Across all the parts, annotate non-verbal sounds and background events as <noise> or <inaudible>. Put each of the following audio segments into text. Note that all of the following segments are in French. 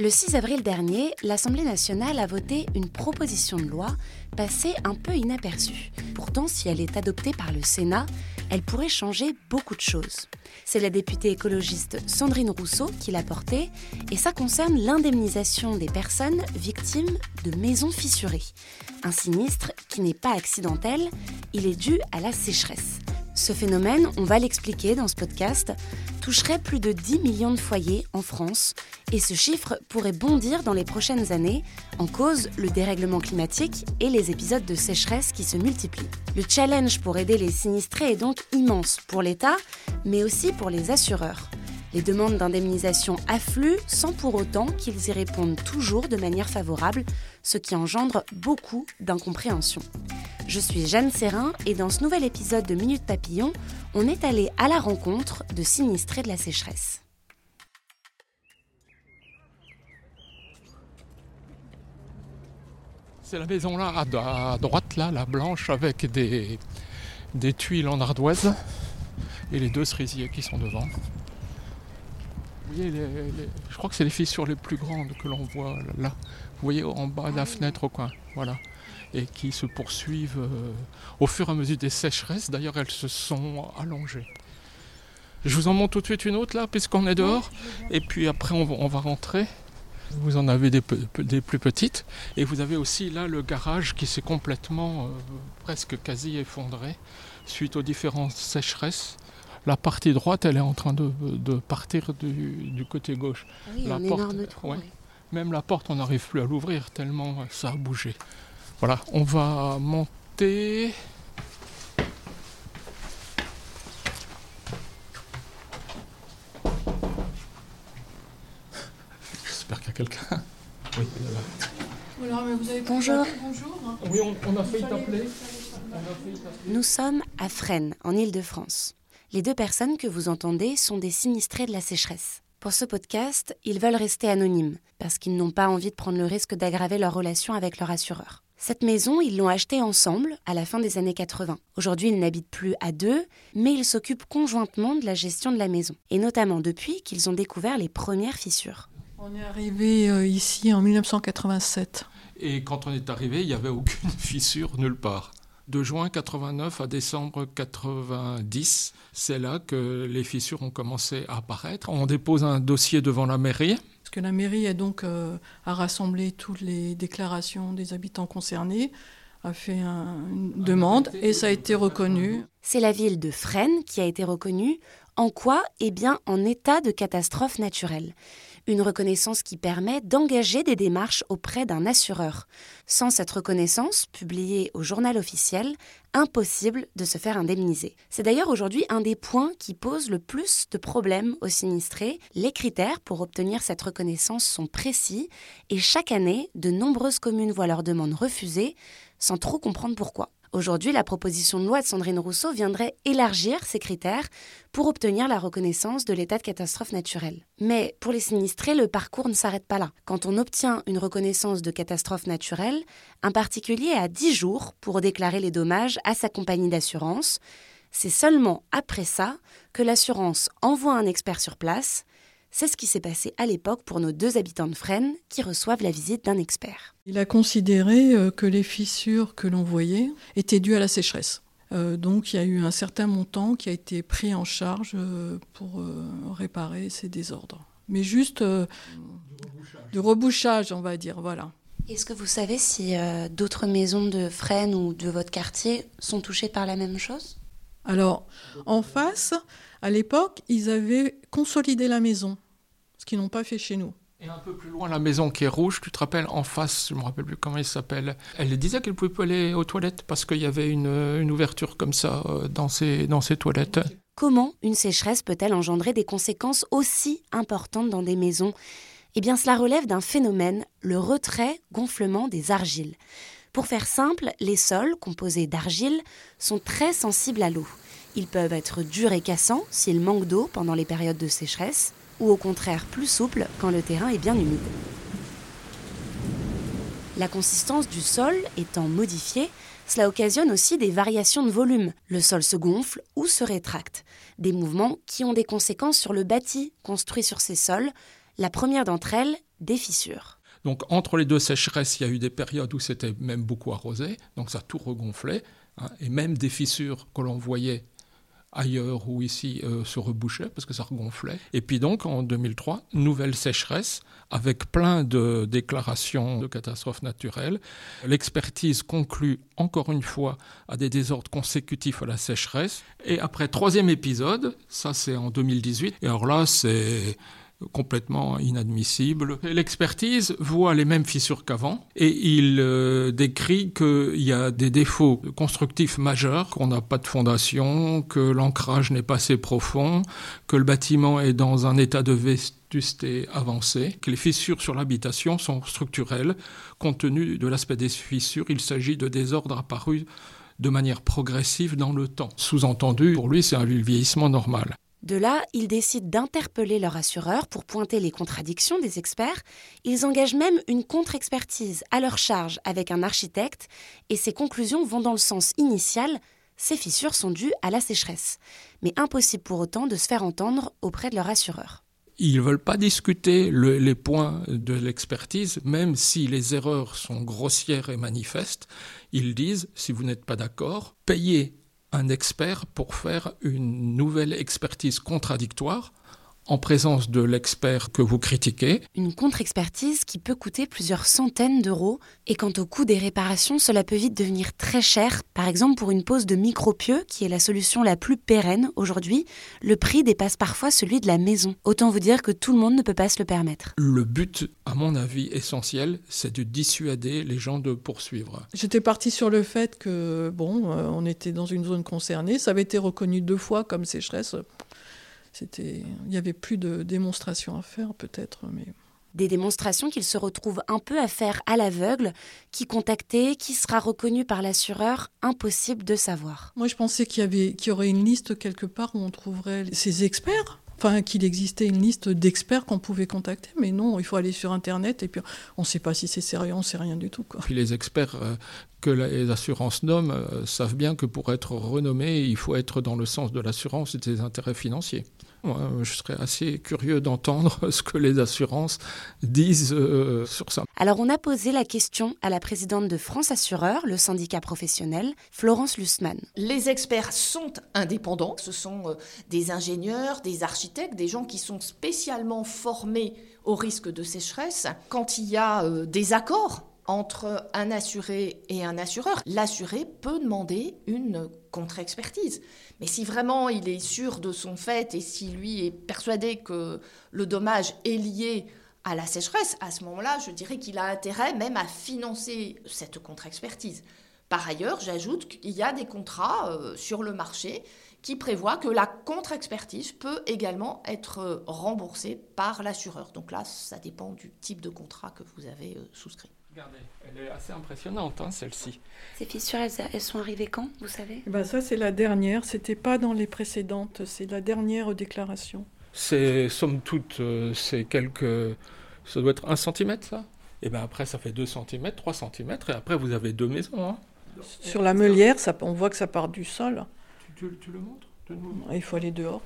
Le 6 avril dernier, l'Assemblée nationale a voté une proposition de loi passée un peu inaperçue. Pourtant, si elle est adoptée par le Sénat, elle pourrait changer beaucoup de choses. C'est la députée écologiste Sandrine Rousseau qui l'a portée et ça concerne l'indemnisation des personnes victimes de maisons fissurées. Un sinistre qui n'est pas accidentel, il est dû à la sécheresse. Ce phénomène, on va l'expliquer dans ce podcast, toucherait plus de 10 millions de foyers en France et ce chiffre pourrait bondir dans les prochaines années en cause le dérèglement climatique et les épisodes de sécheresse qui se multiplient. Le challenge pour aider les sinistrés est donc immense pour l'État, mais aussi pour les assureurs. Les demandes d'indemnisation affluent sans pour autant qu'ils y répondent toujours de manière favorable, ce qui engendre beaucoup d'incompréhension. Je suis Jeanne Serrin et dans ce nouvel épisode de Minute Papillon, on est allé à la rencontre de sinistrés de la sécheresse. C'est la maison là, à droite, là, la blanche, avec des, des tuiles en ardoise et les deux cerisiers qui sont devant. Vous voyez, je crois que c'est les fissures les plus grandes que l'on voit là. Vous voyez en bas de la fenêtre au coin. Voilà. Et qui se poursuivent euh, au fur et à mesure des sécheresses. D'ailleurs, elles se sont allongées. Je vous en montre tout de suite une autre là, puisqu'on est dehors. Et puis après, on va, rentrer. Vous en avez des, plus petites. Et vous avez aussi là le garage qui s'est complètement, euh, presque quasi effondré suite aux différentes sécheresses la partie droite, elle est en train de, partir du, côté gauche. Ah oui, la un porte, énorme trou, Même la porte, on n'arrive plus à l'ouvrir tellement ça a bougé. Voilà, on va monter. <laughs> J'espère qu'il y a quelqu'un. Oui, Bonjour. Oui, on, a failli t'appeler. Nous sommes à Fresnes, en Ile-de-France. Les deux personnes que vous entendez sont des sinistrés de la sécheresse. Pour ce podcast, ils veulent rester anonymes, parce qu'ils n'ont pas envie de prendre le risque d'aggraver leur relation avec leur assureur. Cette maison, ils l'ont achetée ensemble à la fin des années 80. Aujourd'hui, ils n'habitent plus à deux, mais ils s'occupent conjointement de la gestion de la maison, et notamment depuis qu'ils ont découvert les premières fissures. On est arrivé euh, ici en 1987. Et quand on est arrivé, il n'y avait aucune <laughs> fissure nulle part de juin 89 à décembre 90. C'est là que les fissures ont commencé à apparaître. On dépose un dossier devant la mairie. Parce que la mairie a donc euh, a rassemblé toutes les déclarations des habitants concernés, a fait une demande et ça a été reconnu. C'est la ville de Fresnes qui a été reconnue. En quoi? Eh bien, en état de catastrophe naturelle une reconnaissance qui permet d'engager des démarches auprès d'un assureur. Sans cette reconnaissance, publiée au journal officiel, impossible de se faire indemniser. C'est d'ailleurs aujourd'hui un des points qui pose le plus de problèmes aux sinistrés. Les critères pour obtenir cette reconnaissance sont précis et chaque année, de nombreuses communes voient leur demande refusée sans trop comprendre pourquoi. Aujourd'hui, la proposition de loi de Sandrine Rousseau viendrait élargir ces critères pour obtenir la reconnaissance de l'état de catastrophe naturelle. Mais pour les sinistrés, le parcours ne s'arrête pas là. Quand on obtient une reconnaissance de catastrophe naturelle, un particulier a 10 jours pour déclarer les dommages à sa compagnie d'assurance. C'est seulement après ça que l'assurance envoie un expert sur place c'est ce qui s'est passé à l'époque pour nos deux habitants de Fresnes qui reçoivent la visite d'un expert. Il a considéré euh, que les fissures que l'on voyait étaient dues à la sécheresse. Euh, donc il y a eu un certain montant qui a été pris en charge euh, pour réparer ces désordres. Mais juste de rebouchage, on va dire, voilà. Est-ce que vous savez si d'autres maisons de Fresnes ou de votre quartier sont touchées par la même chose? Alors, en face, à l'époque, ils avaient consolidé la maison, ce qu'ils n'ont pas fait chez nous. Et un peu plus loin, la maison qui est rouge, tu te rappelles, en face, je ne me rappelle plus comment elle s'appelle, elle disait qu'elle ne pouvait pas aller aux toilettes parce qu'il y avait une, ouverture comme ça euh, dans ses, dans ses toilettes. comment une sécheresse peut-elle engendrer des conséquences aussi importantes dans des maisons? Eh bien, cela relève d'un phénomène, le retrait-gonflement des argiles. Pour faire simple, les sols, composés d'argile, sont très sensibles à l'eau. Ils peuvent être durs et cassants s'ils manquent d'eau pendant les périodes de sécheresse, ou au contraire plus souples quand le terrain est bien humide. La consistance du sol étant modifiée, cela occasionne aussi des variations de volume. Le sol se gonfle ou se rétracte. Des mouvements qui ont des conséquences sur le bâti construit sur ces sols. La première d'entre elles, des fissures. Donc entre les deux sécheresses, il y a eu des périodes où c'était même beaucoup arrosé, donc ça tout regonflait, hein, et même des fissures que l'on voyait ailleurs ou ici euh, se rebouchaient parce que ça regonflait. Et puis donc en 2003, nouvelle sécheresse avec plein de déclarations de catastrophes naturelles. L'expertise conclut encore une fois à des désordres consécutifs à la sécheresse. Et après troisième épisode, ça c'est en 2018, et alors là c'est complètement inadmissible. L'expertise voit les mêmes fissures qu'avant et il euh, décrit qu'il y a des défauts constructifs majeurs, qu'on n'a pas de fondation, que l'ancrage n'est pas assez profond, que le bâtiment est dans un état de vétusté avancé, que les fissures sur l'habitation sont structurelles. Compte tenu de l'aspect des fissures, il s'agit de désordres apparus de manière progressive dans le temps. Sous-entendu, pour lui, c'est un vieillissement normal. De là, ils décident d'interpeller leur assureur pour pointer les contradictions des experts. Ils engagent même une contre-expertise à leur charge avec un architecte et ces conclusions vont dans le sens initial. Ces fissures sont dues à la sécheresse. Mais impossible pour autant de se faire entendre auprès de leur assureur. Ils ne veulent pas discuter les points de l'expertise, même si les erreurs sont grossières et manifestes. Ils disent, si vous n'êtes pas d'accord, payez un expert pour faire une nouvelle expertise contradictoire en présence de l'expert que vous critiquez. Une contre-expertise qui peut coûter plusieurs centaines d'euros. Et quant au coût des réparations, cela peut vite devenir très cher. Par exemple, pour une pose de micropieux, qui est la solution la plus pérenne aujourd'hui, le prix dépasse parfois celui de la maison. Autant vous dire que tout le monde ne peut pas se le permettre. Le but, à mon avis, essentiel, c'est de dissuader les gens de poursuivre. J'étais parti sur le fait que, bon, euh, on était dans une zone concernée, ça avait été reconnu deux fois comme sécheresse c'était, il y avait plus de démonstrations à faire peut-être, mais des démonstrations qu'il se retrouve un peu à faire à l'aveugle, qui contacter, qui sera reconnu par l'assureur, impossible de savoir. Moi, je pensais qu'il y avait, qu'il y aurait une liste quelque part où on trouverait ces experts. Enfin, qu'il existait une liste d'experts qu'on pouvait contacter, mais non, il faut aller sur Internet et puis on ne sait pas si c'est sérieux, on ne sait rien du tout. Quoi. Puis les experts euh, que les assurances nomment euh, savent bien que pour être renommé, il faut être dans le sens de l'assurance et des intérêts financiers je serais assez curieux d'entendre <laughs> ce que les assurances disent euh, sur ça. Alors, on a posé la question à la présidente de France Assureur, le syndicat professionnel, Florence Lussmann. Les experts sont indépendants. Ce sont euh, des ingénieurs, des architectes, des gens qui sont spécialement formés au risque de sécheresse. Quand il y a euh, des accords entre un assuré et un assureur, l'assuré peut demander une contre-expertise. Mais si vraiment il est sûr de son fait et si lui est persuadé que le dommage est lié à la sécheresse, à ce moment-là, je dirais qu'il a intérêt même à financer cette contre-expertise. Par ailleurs, j'ajoute qu'il y a des contrats euh, sur le marché qui prévoient que la contre-expertise peut également être remboursée par l'assureur. Donc là, ça dépend du type de contrat que vous avez euh, souscrit. Regardez, elle est assez impressionnante, hein, celle-ci. Ces fissures, elles, sont arrivées quand, vous savez? Eh ben Ça, c'est la dernière. C'était pas dans les précédentes. C'est la dernière déclaration. C'est, somme toute, euh, c'est quelques. Ça doit être un centimètre, ça? Et bien après, ça fait 2 cm, 3 cm, et après, vous avez deux maisons. Hein. Sur la meulière, ça, on voit que ça part du sol. Tu, tu le montres? Il faut aller dehors.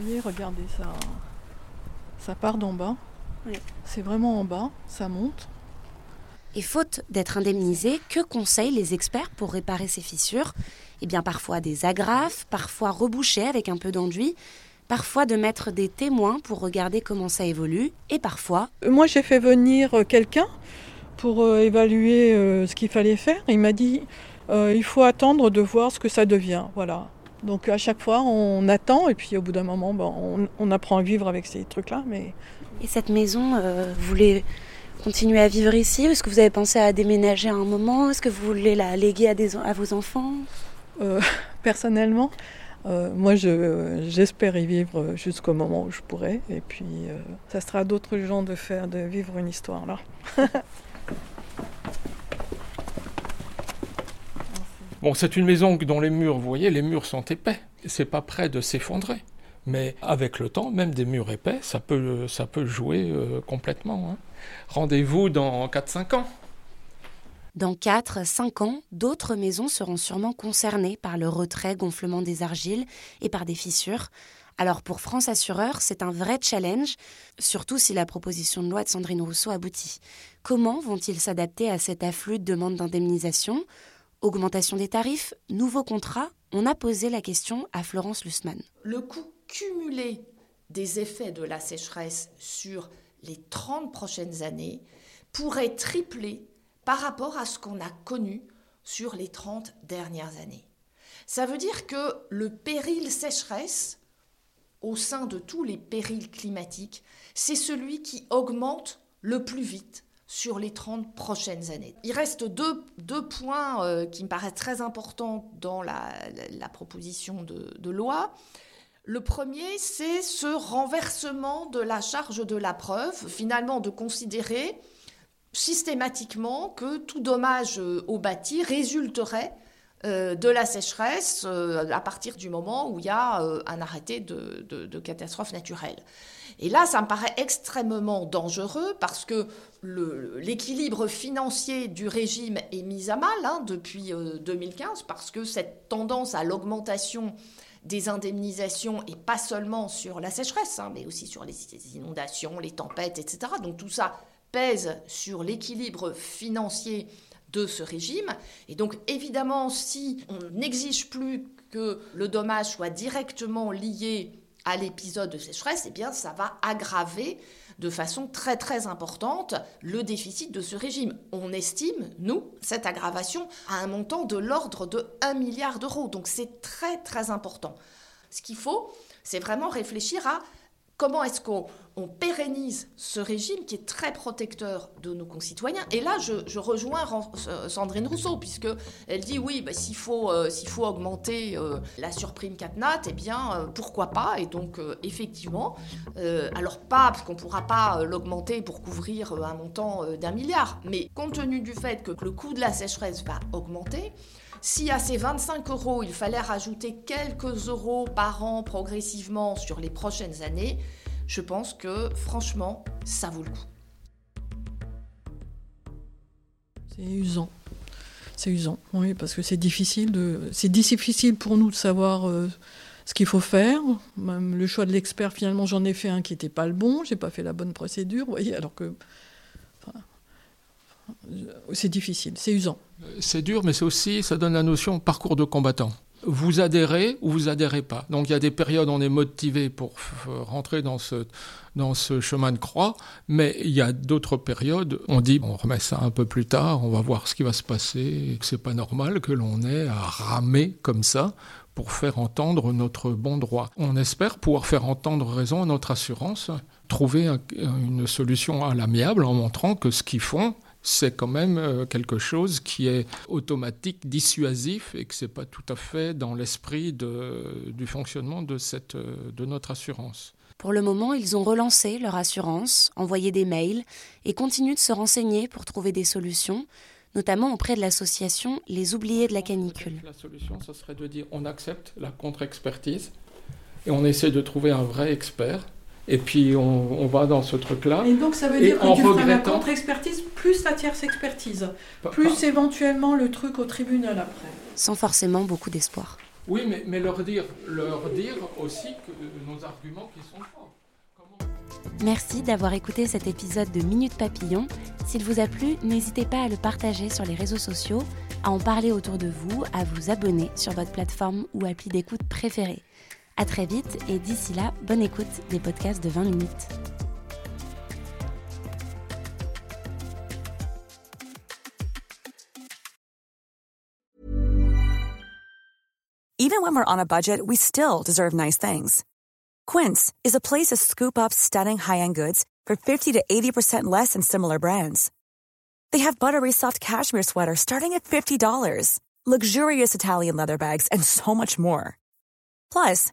Voyez, regardez, ça, ça part d'en bas. C'est vraiment en bas, ça monte. Et faute d'être indemnisé, que conseillent les experts pour réparer ces fissures? Eh bien, parfois des agrafes, parfois reboucher avec un peu d'enduit, parfois de mettre des témoins pour regarder comment ça évolue, et parfois. Euh, moi, j'ai fait venir euh, quelqu'un pour euh, évaluer ce qu'il fallait faire. Il m'a dit il faut attendre de voir ce que ça devient. Voilà. Donc à chaque fois, on attend et puis au bout d'un moment, on, apprend à vivre avec ces trucs-là. Mais... Et cette maison, euh, vous, les, continuer à vivre ici Est-ce que vous avez pensé à déménager à un moment? Est-ce que vous voulez la léguer à, des, à vos enfants? Euh, <laughs> Personnellement, euh, moi j'espère y vivre jusqu'au moment où je pourrai. Et puis euh, ça sera à d'autres gens de faire, de vivre une histoire là. <laughs> bon, c'est une maison dont les murs, vous voyez, les murs sont épais. C'est pas prêt de s'effondrer. Mais avec le temps, même des murs épais, ça peut, ça peut jouer complètement. Hein. Rendez-vous dans 4-5 ans. Dans 4-5 ans, d'autres maisons seront sûrement concernées par le retrait gonflement des argiles et par des fissures. Alors pour France Assureur, c'est un vrai challenge, surtout si la proposition de loi de Sandrine Rousseau aboutit. Comment vont-ils s'adapter à cet afflux de demandes d'indemnisation? Augmentation des tarifs Nouveaux contrats On a posé la question à Florence Lussmann. Le coût cumulé des effets de la sécheresse sur les 30 prochaines années pourrait tripler par rapport à ce qu'on a connu sur les 30 dernières années. Ça veut dire que le péril sécheresse, au sein de tous les périls climatiques, c'est celui qui augmente le plus vite sur les 30 prochaines années. Il reste deux, points euh, qui me paraissent très importants dans la, proposition de loi. Le premier, c'est ce renversement de la charge de la preuve, finalement de considérer systématiquement que tout dommage euh, au bâti résulterait euh, de la sécheresse euh, à partir du moment où il y a un arrêté de, catastrophe naturelle. Et là, ça me paraît extrêmement dangereux parce que l'équilibre financier du régime est mis à mal hein, depuis 2015 parce que cette tendance à l'augmentation des indemnisations, et pas seulement sur la sécheresse, hein, mais aussi sur les inondations, les tempêtes, etc. Donc tout ça pèse sur l'équilibre financier de ce régime. Et donc évidemment, si on n'exige plus que le dommage soit directement lié à l'épisode de sécheresse, eh bien ça va aggraver de façon très très importante le déficit de ce régime. On estime, nous, cette aggravation à un montant de l'ordre de 1 milliard d'euros. Donc c'est très très important. Ce qu'il faut, c'est vraiment réfléchir à comment est-ce qu'on pérennise ce régime qui est très protecteur de nos concitoyens? Et là, je, rejoins Sandrine Rousseau, puisqu'elle dit oui, bah, s'il faut, euh, augmenter euh, la surprime CatNat, eh bien, euh, pourquoi pas? Et donc, effectivement, alors pas, parce qu'on ne pourra pas l'augmenter pour couvrir un montant d'un milliard, mais compte tenu du fait que le coût de la sécheresse va augmenter, si à ces 25 euros, il fallait rajouter quelques euros par an progressivement sur les prochaines années, je pense que franchement, ça vaut le coup. C'est usant. C'est usant, oui, parce que c'est difficile, de... c'est difficile pour nous de savoir euh, ce qu'il faut faire. Même le choix de l'expert, finalement, j'en ai fait un qui n'était pas le bon, j'ai pas fait la bonne procédure, vous voyez, alors que c'est difficile, c'est usant. C'est dur, mais c'est aussi, ça donne la notion parcours de combattant. Vous adhérez ou vous adhérez pas. Donc il y a des périodes où on est motivé pour rentrer dans ce, dans ce chemin de croix, mais il y a d'autres périodes, on dit on remet ça un peu plus tard, on va voir ce qui va se passer, c'est pas normal que l'on ait à ramer comme ça pour faire entendre notre bon droit. On espère pouvoir faire entendre raison à notre assurance, trouver une solution à l'amiable en montrant que ce qu'ils font, c'est quand même euh, quelque chose qui est automatique, dissuasif et que ce n'est pas tout à fait dans l'esprit du fonctionnement de, cette, euh, de notre assurance. Pour le moment, ils ont relancé leur assurance, envoyé des mails et continuent de se renseigner pour trouver des solutions, notamment auprès de l'association Les Oubliés de la canicule. La solution, ce serait de dire on accepte la contre-expertise et on essaie de trouver un vrai expert et puis on, va dans ce truc-là. Et donc ça veut dire que tu feras la contre-expertise plus la tierce expertise, plus éventuellement le truc au tribunal après. Sans forcément beaucoup d'espoir. Oui, mais, mais, leur, dire, leur dire aussi que nos arguments qui sont forts. Merci d'avoir écouté cet épisode de Minute Papillon. S'il vous a plu, n'hésitez pas à le partager sur les réseaux sociaux, à en parler autour de vous, à vous abonner sur votre plateforme ou appli d'écoute préférée. À très vite et d'ici là, bonne écoute des podcasts de 20 minutes. Even when we're on a budget, we still deserve nice things. Quince is a place to scoop up stunning high-end goods for 50 to 80% less than similar brands. They have buttery soft cashmere sweaters starting at $50, luxurious Italian leather bags, and so much more. Plus,